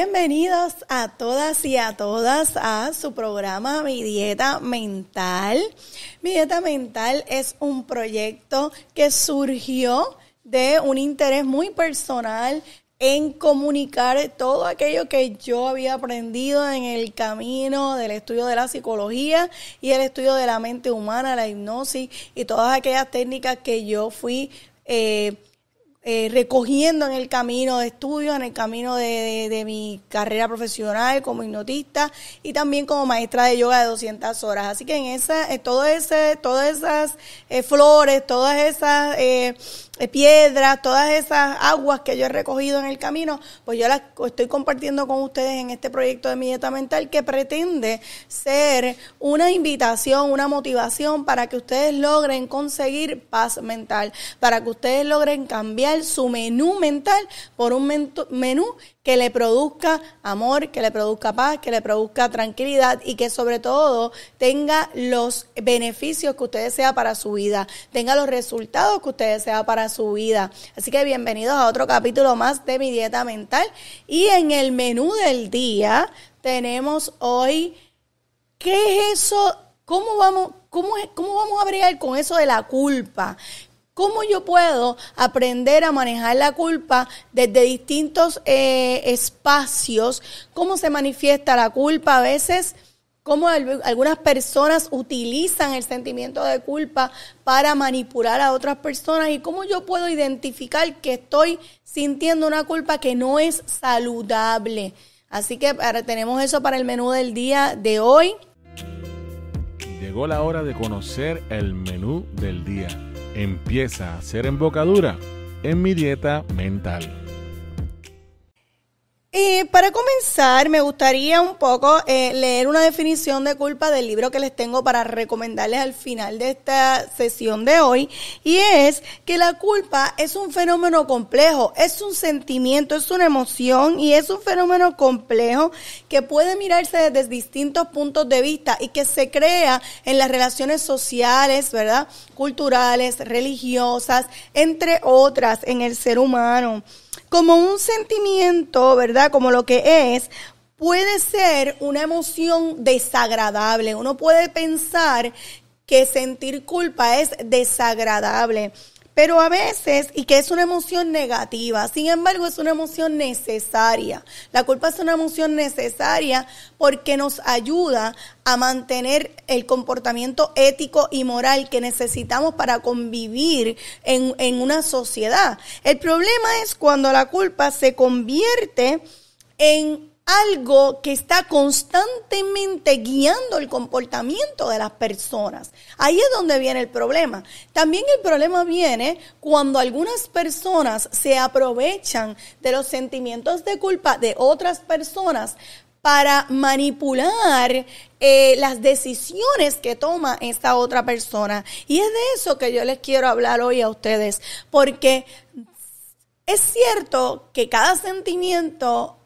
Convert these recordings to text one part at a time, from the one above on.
Bienvenidos a todas y a todas a su programa Mi Dieta Mental. Mi Dieta Mental es un proyecto que surgió de un interés muy personal en comunicar todo aquello que yo había aprendido en el camino del estudio de la psicología y el estudio de la mente humana, la hipnosis y todas aquellas técnicas que yo fui eh, eh, recogiendo en el camino de estudio, en el camino de, mi carrera profesional como hipnotista y también como maestra de yoga de 200 horas. Así que en esa, eh, todo ese, todas esas flores, todas esas piedras, todas esas aguas que yo he recogido en el camino, pues yo las estoy compartiendo con ustedes en este proyecto de mi dieta mental que pretende ser una invitación, una motivación para que ustedes logren conseguir paz mental, para que ustedes logren cambiar su menú mental por un menú que le produzca amor, que le produzca paz, que le produzca tranquilidad y que sobre todo tenga los beneficios que usted desea para su vida, tenga los resultados que usted desea para su vida. Así que bienvenidos a otro capítulo más de mi dieta mental. Y en el menú del día tenemos hoy, ¿qué es eso? ¿Cómo vamos, cómo, cómo vamos a bregar con eso de la culpa? ¿Cómo yo puedo aprender a manejar la culpa desde distintos eh, espacios? ¿Cómo se manifiesta la culpa a veces? cómo algunas personas utilizan el sentimiento de culpa para manipular a otras personas y cómo yo puedo identificar que estoy sintiendo una culpa que no es saludable. Así que tenemos eso para el menú del día de hoy. Llegó la hora de conocer el menú del día empieza a ser embocadura en mi dieta mental. Y para comenzar, me gustaría un poco eh, leer una definición de culpa del libro que les tengo para recomendarles al final de esta sesión de hoy. Y es que la culpa es un fenómeno complejo, es un sentimiento, es una emoción y es un fenómeno complejo que puede mirarse desde distintos puntos de vista y que se crea en las relaciones sociales, ¿verdad? Culturales, religiosas, entre otras, en el ser humano como un sentimiento, ¿verdad? Como lo que es, puede ser una emoción desagradable. Uno puede pensar que sentir culpa es desagradable pero a veces, y que es una emoción negativa, sin embargo es una emoción necesaria. La culpa es una emoción necesaria porque nos ayuda a mantener el comportamiento ético y moral que necesitamos para convivir en, en una sociedad. El problema es cuando la culpa se convierte en algo que está constantemente guiando el comportamiento de las personas. Ahí es donde viene el problema. También el problema viene cuando algunas personas se aprovechan de los sentimientos de culpa de otras personas para manipular eh, las decisiones que toma esta otra persona. Y es de eso que yo les quiero hablar hoy a ustedes, porque es cierto que cada sentimiento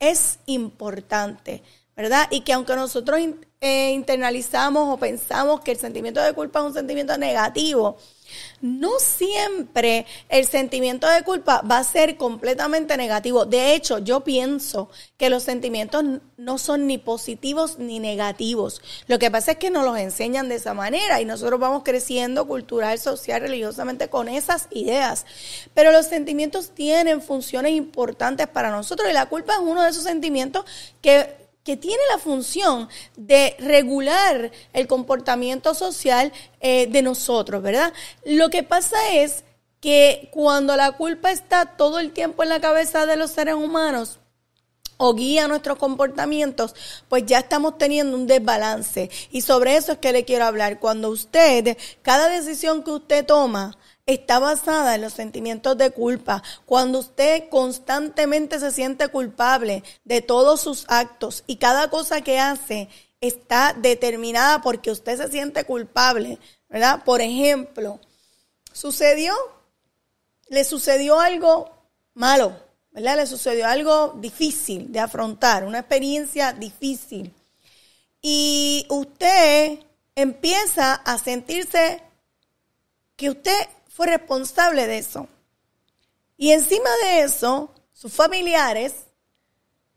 es importante, ¿verdad? Y que aunque nosotros eh, internalizamos o pensamos que el sentimiento de culpa es un sentimiento negativo, no siempre el sentimiento de culpa va a ser completamente negativo. De hecho, yo pienso que los sentimientos no son ni positivos ni negativos. Lo que pasa es que nos los enseñan de esa manera y nosotros vamos creciendo cultural, social, religiosamente con esas ideas. Pero los sentimientos tienen funciones importantes para nosotros y la culpa es uno de esos sentimientos que que tiene la función de regular el comportamiento social eh, de nosotros, ¿verdad? Lo que pasa es que cuando la culpa está todo el tiempo en la cabeza de los seres humanos, o guía nuestros comportamientos, pues ya estamos teniendo un desbalance. Y sobre eso es que le quiero hablar. Cuando usted, cada decisión que usted toma, está basada en los sentimientos de culpa. Cuando usted constantemente se siente culpable de todos sus actos y cada cosa que hace está determinada porque usted se siente culpable, ¿verdad? Por ejemplo, sucedió, le sucedió algo malo, ¿verdad? Le sucedió algo difícil de afrontar, una experiencia difícil. Y usted empieza a sentirse que usted fue responsable de eso. Y encima de eso, sus familiares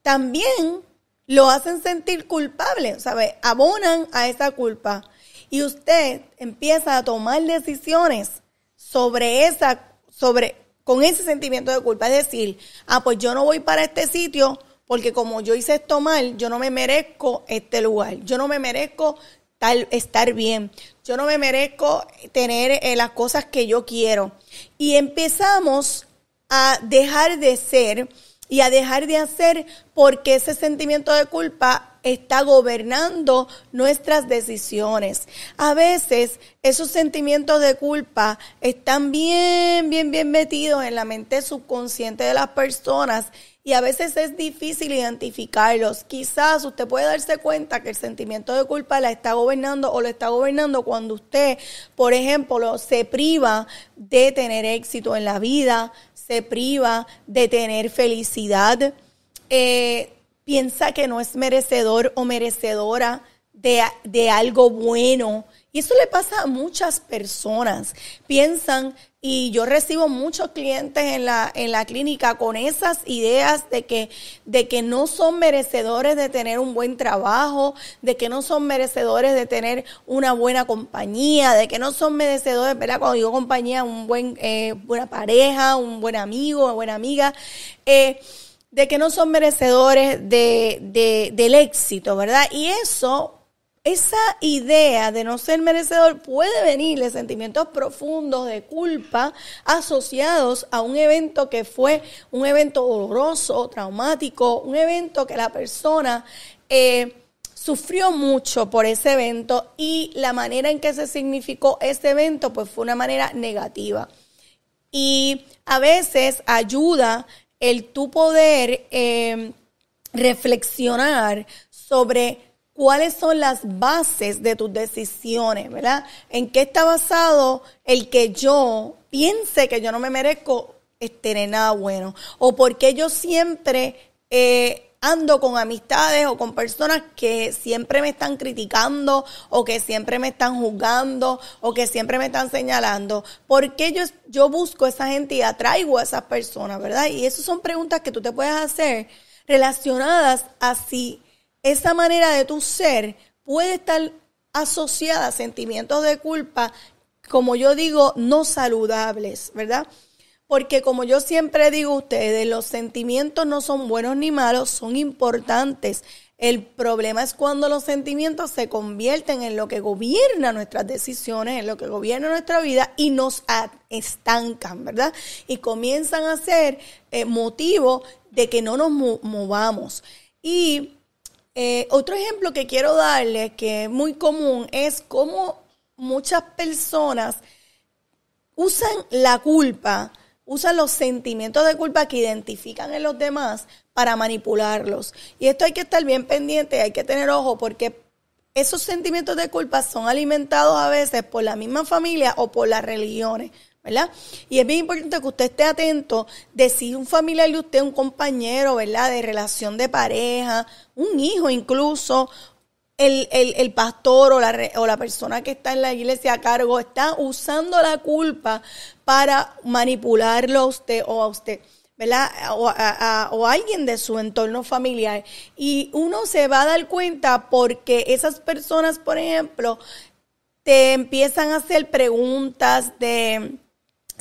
también lo hacen sentir culpable, ¿sabe? Abonan a esa culpa. Y usted empieza a tomar decisiones sobre esa, sobre, con ese sentimiento de culpa. Es decir, ah, pues yo no voy para este sitio porque como yo hice esto mal, yo no me merezco este lugar. Yo no me merezco tal, estar bien. Yo no me merezco tener eh, las cosas que yo quiero. Y empezamos a dejar de ser y a dejar de hacer porque ese sentimiento de culpa está gobernando nuestras decisiones. A veces esos sentimientos de culpa están bien, bien, bien metidos en la mente subconsciente de las personas y a veces es difícil identificarlos. Quizás usted puede darse cuenta que el sentimiento de culpa la está gobernando o lo está gobernando cuando usted, por ejemplo, se priva de tener éxito en la vida, se priva de tener felicidad, eh, piensa que no es merecedor o merecedora de, de algo bueno. Y eso le pasa a muchas personas. Piensan y yo recibo muchos clientes en la, en la clínica con esas ideas de que, de que no son merecedores de tener un buen trabajo, de que no son merecedores de tener una buena compañía, de que no son merecedores, ¿verdad? Cuando digo compañía, un buen, eh, buena pareja, un buen amigo, una buena amiga, eh, de que no son merecedores de, de, del éxito, ¿verdad? Y eso esa idea de no ser merecedor puede venir de sentimientos profundos de culpa asociados a un evento que fue un evento doloroso, traumático, un evento que la persona eh, sufrió mucho por ese evento y la manera en que se significó ese evento pues fue una manera negativa. Y a veces ayuda el tu poder eh, reflexionar sobre cuáles son las bases de tus decisiones, ¿verdad? ¿En qué está basado el que yo piense que yo no me merezco tener nada bueno? ¿O por qué yo siempre eh, ando con amistades o con personas que siempre me están criticando o que siempre me están juzgando o que siempre me están señalando? ¿Por qué yo, yo busco a esa gente y atraigo a esas personas, verdad? Y esas son preguntas que tú te puedes hacer relacionadas a si esa manera de tu ser puede estar asociada a sentimientos de culpa, como yo digo, no saludables, ¿verdad? Porque como yo siempre digo a ustedes, los sentimientos no son buenos ni malos, son importantes. El problema es cuando los sentimientos se convierten en lo que gobierna nuestras decisiones, en lo que gobierna nuestra vida y nos estancan, ¿verdad? Y comienzan a ser eh, motivo de que no nos movamos. Y eh, otro ejemplo que quiero darle, que es muy común, es cómo muchas personas usan la culpa, usan los sentimientos de culpa que identifican en los demás para manipularlos. Y esto hay que estar bien pendiente, hay que tener ojo porque esos sentimientos de culpa son alimentados a veces por la misma familia o por las religiones. ¿Verdad? Y es bien importante que usted esté atento de si un familiar de usted, un compañero, ¿verdad? De relación de pareja, un hijo incluso, el, el, pastor o la, o la persona que está en la iglesia a cargo está usando la culpa para manipularlo a usted o a usted. ¿verdad? O a, o a, alguien de su entorno familiar. Y uno se va a dar cuenta porque esas personas, por ejemplo, te empiezan a hacer preguntas de,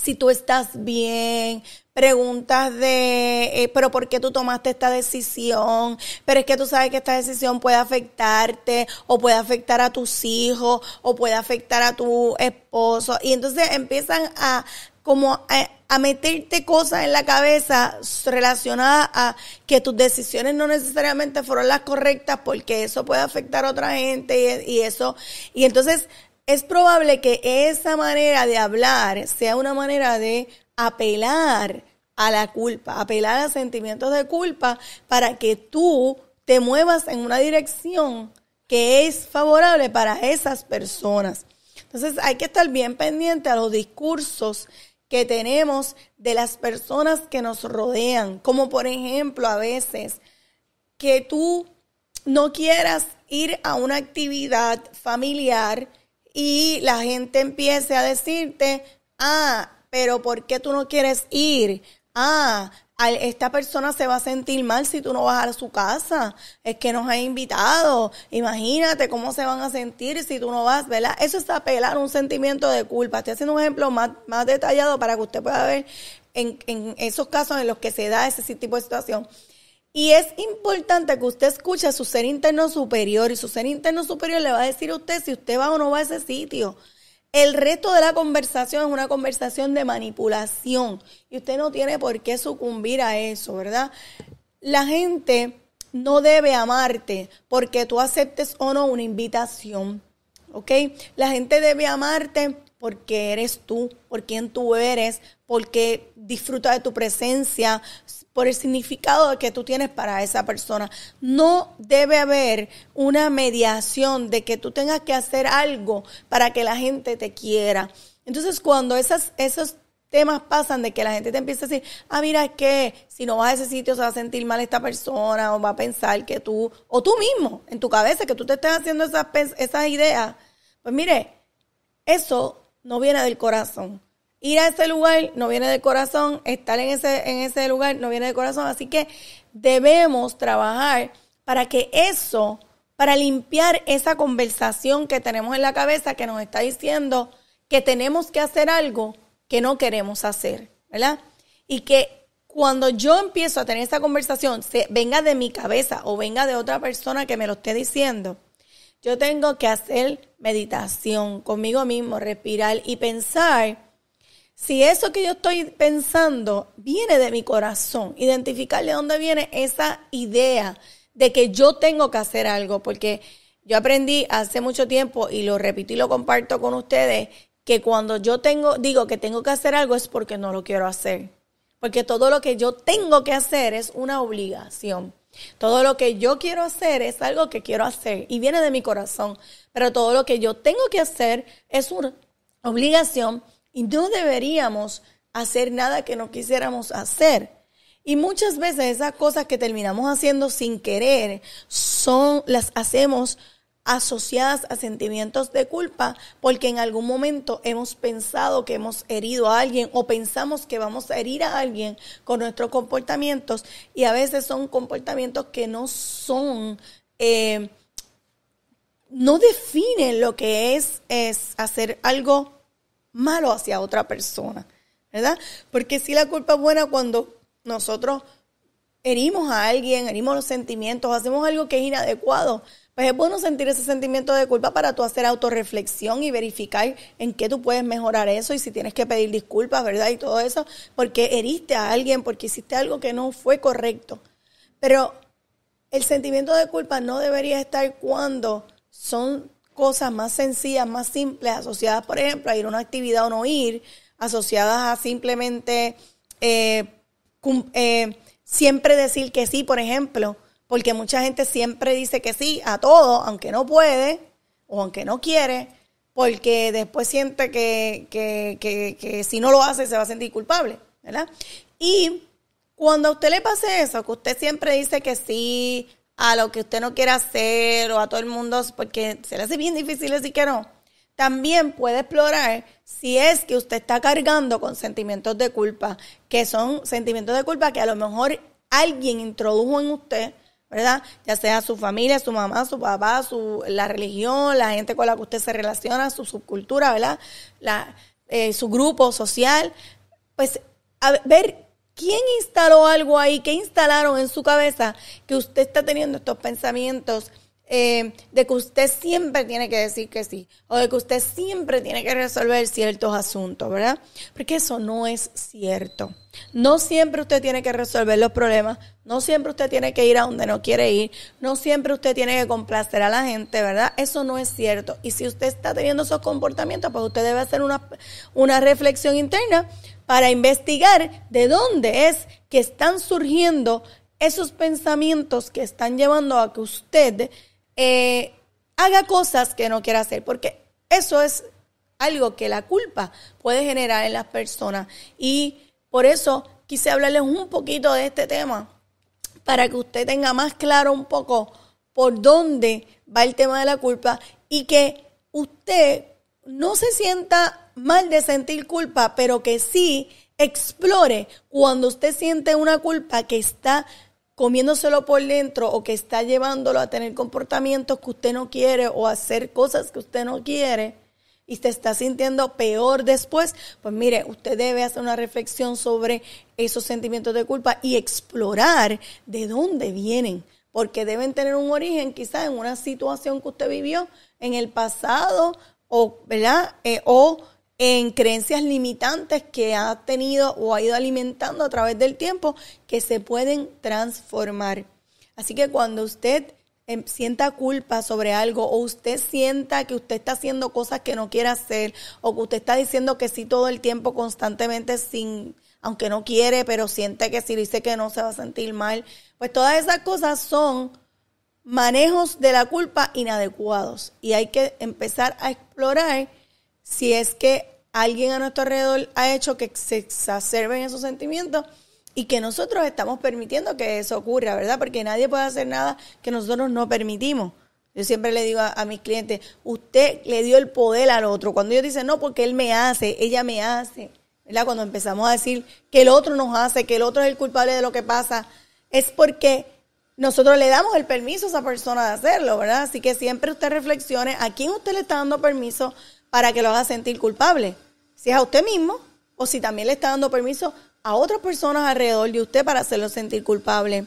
si tú estás bien, preguntas de, eh, pero ¿por qué tú tomaste esta decisión? Pero es que tú sabes que esta decisión puede afectarte o puede afectar a tus hijos o puede afectar a tu esposo. Y entonces empiezan a como a, meterte cosas en la cabeza relacionadas a que tus decisiones no necesariamente fueron las correctas porque eso puede afectar a otra gente y eso. Y entonces es probable que esa manera de hablar sea una manera de apelar a la culpa, apelar a sentimientos de culpa para que tú te muevas en una dirección que es favorable para esas personas. Entonces hay que estar bien pendiente a los discursos que tenemos de las personas que nos rodean, como por ejemplo a veces que tú no quieras ir a una actividad familiar y la gente empiece a decirte, ah, pero ¿por qué tú no quieres ir? Ah, esta persona se va a sentir mal si tú no vas a su casa. Es que nos ha invitado. Imagínate cómo se van a sentir si tú no vas, ¿verdad? Eso es apelar un sentimiento de culpa. Estoy haciendo un ejemplo más, más detallado para que usted pueda ver en, en esos casos en los que se da ese tipo de situación. Y es importante que usted escuche a su ser interno superior y su ser interno superior le va a decir a usted si usted va o no va a ese sitio. El resto de la conversación es una conversación de manipulación y usted no tiene por qué sucumbir a eso, ¿verdad? La gente no debe amarte porque tú aceptes o no una invitación, ¿ok? La gente debe amarte porque eres tú, por quien tú eres, porque disfruta de tu presencia, por el significado que tú tienes para esa persona. No debe haber una mediación de que tú tengas que hacer algo para que la gente te quiera. Entonces, cuando esas, esos temas pasan de que la gente te empieza a decir, ah, mira, es que si no vas a ese sitio se va a sentir mal esta persona o va a pensar que tú, o tú mismo, en tu cabeza, que tú te estés haciendo esas, esas ideas, pues mire, eso no viene del corazón ir a ese lugar no viene del corazón, estar en ese, en ese lugar no viene del corazón. Así que debemos trabajar para que eso, para limpiar esa conversación que tenemos en la cabeza que nos está diciendo que tenemos que hacer algo que no queremos hacer, ¿verdad? Y que cuando yo empiezo a tener esa conversación, se, venga de mi cabeza o venga de otra persona que me lo esté diciendo, yo tengo que hacer meditación conmigo mismo, respirar y pensar si eso que yo estoy pensando viene de mi corazón, identificar de dónde viene esa idea de que yo tengo que hacer algo, porque yo aprendí hace mucho tiempo y lo repito y lo comparto con ustedes, que cuando yo tengo, digo que tengo que hacer algo es porque no lo quiero hacer. Porque todo lo que yo tengo que hacer es una obligación. Todo lo que yo quiero hacer es algo que quiero hacer y viene de mi corazón. Pero todo lo que yo tengo que hacer es una obligación y no deberíamos hacer nada que no quisiéramos hacer. Y muchas veces esas cosas que terminamos haciendo sin querer son las hacemos asociadas a sentimientos de culpa porque en algún momento hemos pensado que hemos herido a alguien o pensamos que vamos a herir a alguien con nuestros comportamientos y a veces son comportamientos que no son eh, no definen lo que es, es hacer algo malo hacia otra persona, ¿verdad? Porque si la culpa es buena cuando nosotros herimos a alguien, herimos los sentimientos, hacemos algo que es inadecuado, pues es bueno sentir ese sentimiento de culpa para tú hacer autorreflexión y verificar en qué tú puedes mejorar eso y si tienes que pedir disculpas, ¿verdad? Y todo eso, porque heriste a alguien, porque hiciste algo que no fue correcto. Pero el sentimiento de culpa no debería estar cuando son cosas más sencillas, más simples, asociadas, por ejemplo, a ir a una actividad o no ir, asociadas a simplemente eh, eh, siempre decir que sí, por ejemplo, porque mucha gente siempre dice que sí a todo, aunque no puede o aunque no quiere, porque después siente que, que, que, que si no lo hace se va a sentir culpable, ¿verdad? Y cuando a usted le pase eso, que usted siempre dice que sí a lo que usted no quiere hacer o a todo el mundo porque se le hace bien difícil decir que no. También puede explorar si es que usted está cargando con sentimientos de culpa, que son sentimientos de culpa que a lo mejor alguien introdujo en usted, ¿verdad? Ya sea su familia, su mamá, su papá, su, la religión, la gente con la que usted se relaciona, su subcultura, ¿verdad? La, eh, su grupo social. Pues a ver ¿Quién instaló algo ahí? ¿Qué instalaron en su cabeza que usted está teniendo estos pensamientos eh, de que usted siempre tiene que decir que sí? O de que usted siempre tiene que resolver ciertos asuntos, ¿verdad? Porque eso no es cierto. No siempre usted tiene que resolver los problemas, no siempre usted tiene que ir a donde no quiere ir, no siempre usted tiene que complacer a la gente, ¿verdad? Eso no es cierto. Y si usted está teniendo esos comportamientos, pues usted debe hacer una, una reflexión interna para investigar de dónde es que están surgiendo esos pensamientos que están llevando a que usted eh, haga cosas que no quiere hacer, porque eso es algo que la culpa puede generar en las personas. Y por eso quise hablarles un poquito de este tema, para que usted tenga más claro un poco por dónde va el tema de la culpa y que usted no se sienta mal de sentir culpa, pero que sí explore cuando usted siente una culpa que está comiéndoselo por dentro o que está llevándolo a tener comportamientos que usted no quiere o hacer cosas que usted no quiere y se está sintiendo peor después, pues mire, usted debe hacer una reflexión sobre esos sentimientos de culpa y explorar de dónde vienen, porque deben tener un origen quizás en una situación que usted vivió en el pasado o, ¿verdad? Eh, o en creencias limitantes que ha tenido o ha ido alimentando a través del tiempo que se pueden transformar. Así que cuando usted em, sienta culpa sobre algo o usted sienta que usted está haciendo cosas que no quiere hacer o que usted está diciendo que sí todo el tiempo constantemente sin aunque no quiere, pero siente que si dice que no se va a sentir mal, pues todas esas cosas son manejos de la culpa inadecuados y hay que empezar a explorar si es que alguien a nuestro alrededor ha hecho que se exacerben esos sentimientos y que nosotros estamos permitiendo que eso ocurra, ¿verdad? Porque nadie puede hacer nada que nosotros no permitimos. Yo siempre le digo a, mis clientes, usted le dio el poder al otro. Cuando ellos dicen, no, porque él me hace, ella me hace, ¿verdad? Cuando empezamos a decir que el otro nos hace, que el otro es el culpable de lo que pasa, es porque nosotros le damos el permiso a esa persona de hacerlo, ¿verdad? Así que siempre usted reflexione a quién usted le está dando permiso para que lo haga sentir culpable. Si es a usted mismo o si también le está dando permiso a otras personas alrededor de usted para hacerlo sentir culpable.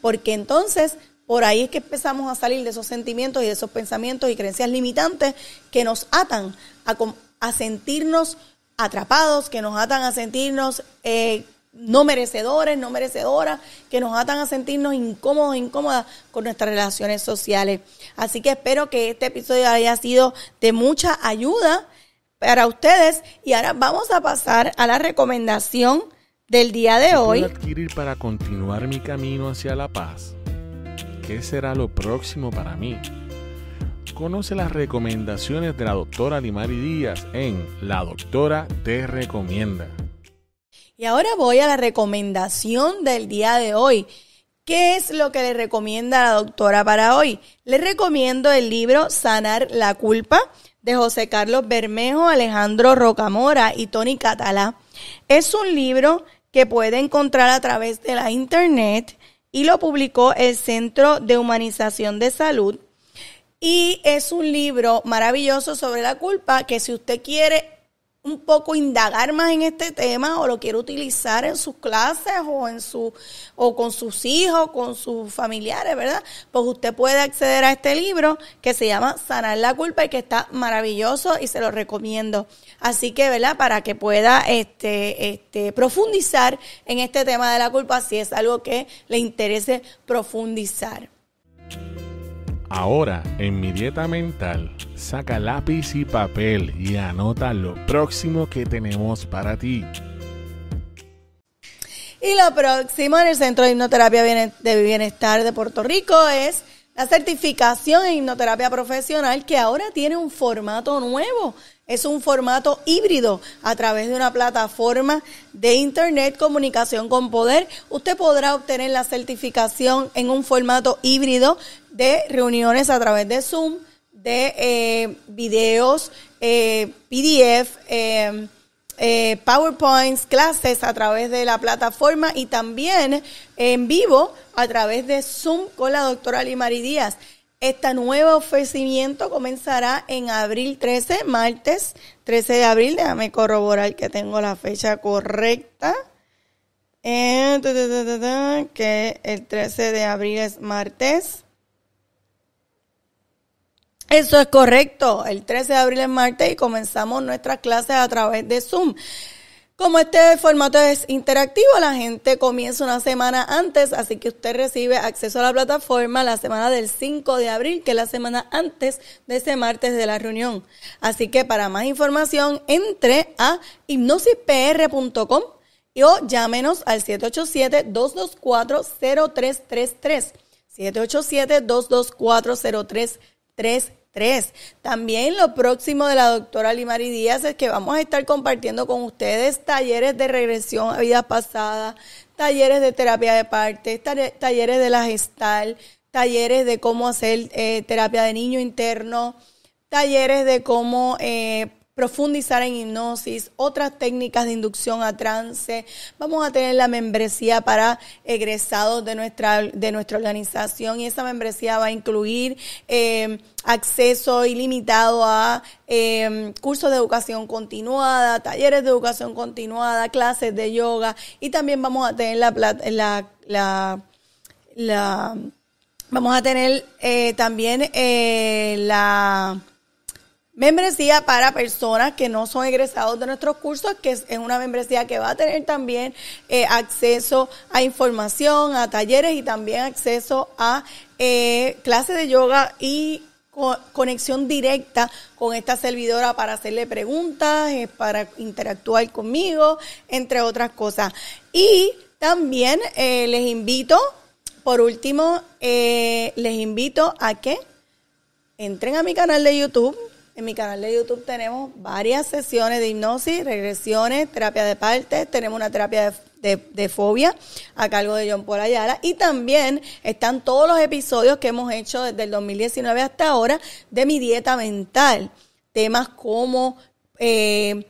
Porque entonces por ahí es que empezamos a salir de esos sentimientos y de esos pensamientos y creencias limitantes que nos atan a, a sentirnos atrapados, que nos atan a sentirnos eh, no merecedores, no merecedoras, que nos atan a sentirnos incómodos, incómodas con nuestras relaciones sociales. Así que espero que este episodio haya sido de mucha ayuda para ustedes y ahora vamos a pasar a la recomendación del día de hoy. adquirir para continuar mi camino hacia la paz? ¿Qué será lo próximo para mí? Conoce las recomendaciones de la doctora Limari Díaz en La Doctora Te Recomienda. Y ahora voy a la recomendación del día de hoy. ¿Qué es lo que le recomienda la doctora para hoy? Le recomiendo el libro Sanar la culpa de José Carlos Bermejo, Alejandro Rocamora y Tony Catalá. Es un libro que puede encontrar a través de la internet y lo publicó el Centro de Humanización de Salud. Y es un libro maravilloso sobre la culpa que si usted quiere un poco indagar más en este tema o lo quiere utilizar en sus clases o en su o con sus hijos, con sus familiares, ¿verdad? Pues usted puede acceder a este libro que se llama Sanar la culpa y que está maravilloso y se lo recomiendo. Así que, ¿verdad? Para que pueda este este profundizar en este tema de la culpa si es algo que le interese profundizar. Ahora, en mi dieta mental, saca lápiz y papel y anota lo próximo que tenemos para ti. Y lo próximo en el Centro de Hipnoterapia de Bienestar de Puerto Rico es la certificación en hipnoterapia profesional que ahora tiene un formato nuevo. Es un formato híbrido a través de una plataforma de Internet Comunicación con Poder. Usted podrá obtener la certificación en un formato híbrido de reuniones a través de Zoom, de eh, videos, eh, PDF, eh, eh, PowerPoints, clases a través de la plataforma y también en vivo a través de Zoom con la doctora Limari Díaz. Este nuevo ofrecimiento comenzará en abril 13, martes 13 de abril. Déjame corroborar que tengo la fecha correcta. Eh, que el 13 de abril es martes. Eso es correcto. El 13 de abril es martes y comenzamos nuestras clases a través de Zoom. Como este formato es interactivo, la gente comienza una semana antes, así que usted recibe acceso a la plataforma la semana del 5 de abril, que es la semana antes de ese martes de la reunión. Así que para más información, entre a hipnosispr.com o llámenos al 787-224-0333. 787-224-0333. También lo próximo de la doctora Limari Díaz es que vamos a estar compartiendo con ustedes talleres de regresión a vidas pasadas, talleres de terapia de partes, talleres de la gestal, talleres de cómo hacer eh, terapia de niño interno, talleres de cómo eh, profundizar en hipnosis, otras técnicas de inducción a trance. Vamos a tener la membresía para egresados de nuestra, de nuestra organización y esa membresía va a incluir eh, acceso ilimitado a eh, cursos de educación continuada, talleres de educación continuada, clases de yoga y también vamos a tener la, la, la, la vamos a tener eh, también la Membresía para personas que no son egresados de nuestros cursos, que es, una membresía que va a tener también eh, acceso a información, a talleres y también acceso a eh, clases de yoga y conexión directa con esta servidora para hacerle preguntas, eh, para interactuar conmigo, entre otras cosas. Y también les invito, por último, les invito a que entren a mi canal de YouTube en mi canal de YouTube tenemos varias sesiones de hipnosis, regresiones, terapia de partes, tenemos una terapia de, fobia a cargo de John Paul Ayala y también están todos los episodios que hemos hecho desde el 2019 hasta ahora de mi dieta mental. Temas como eh,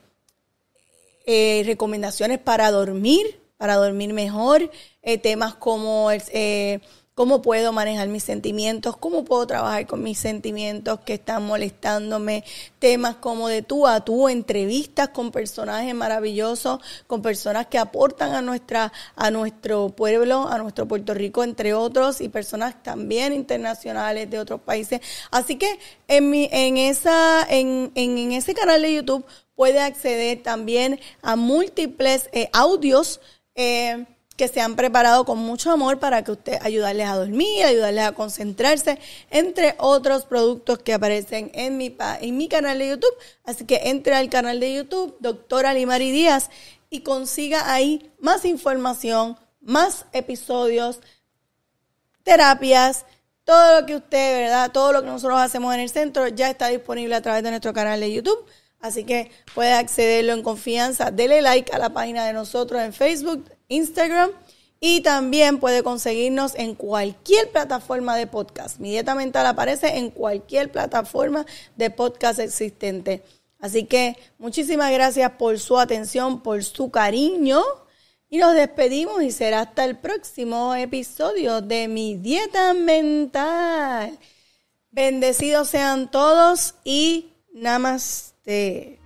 eh, recomendaciones para dormir, para dormir mejor, eh, temas como el cómo puedo manejar mis sentimientos, cómo puedo trabajar con mis sentimientos que están molestándome, temas como de tú a tú, entrevistas con personajes maravillosos, con personas que aportan a nuestra a nuestro pueblo, a nuestro Puerto Rico entre otros y personas también internacionales de otros países. Así que en mi en esa en, en, ese canal de YouTube puede acceder también a múltiples eh, audios eh, que se han preparado con mucho amor para que usted ayudarles a dormir, ayudarles a concentrarse, entre otros productos que aparecen en mi, en mi canal de YouTube. Así que entre al canal de YouTube, doctora Limari Díaz, y consiga ahí más información, más episodios, terapias, todo lo que usted, ¿verdad? Todo lo que nosotros hacemos en el centro ya está disponible a través de nuestro canal de YouTube. Así que puede accederlo en confianza. Dele like a la página de nosotros en Facebook, Instagram y también puede conseguirnos en cualquier plataforma de podcast. Mi dieta mental aparece en cualquier plataforma de podcast existente. Así que muchísimas gracias por su atención, por su cariño. Y nos despedimos y será hasta el próximo episodio de mi dieta mental. Bendecidos sean todos y namaste. 对，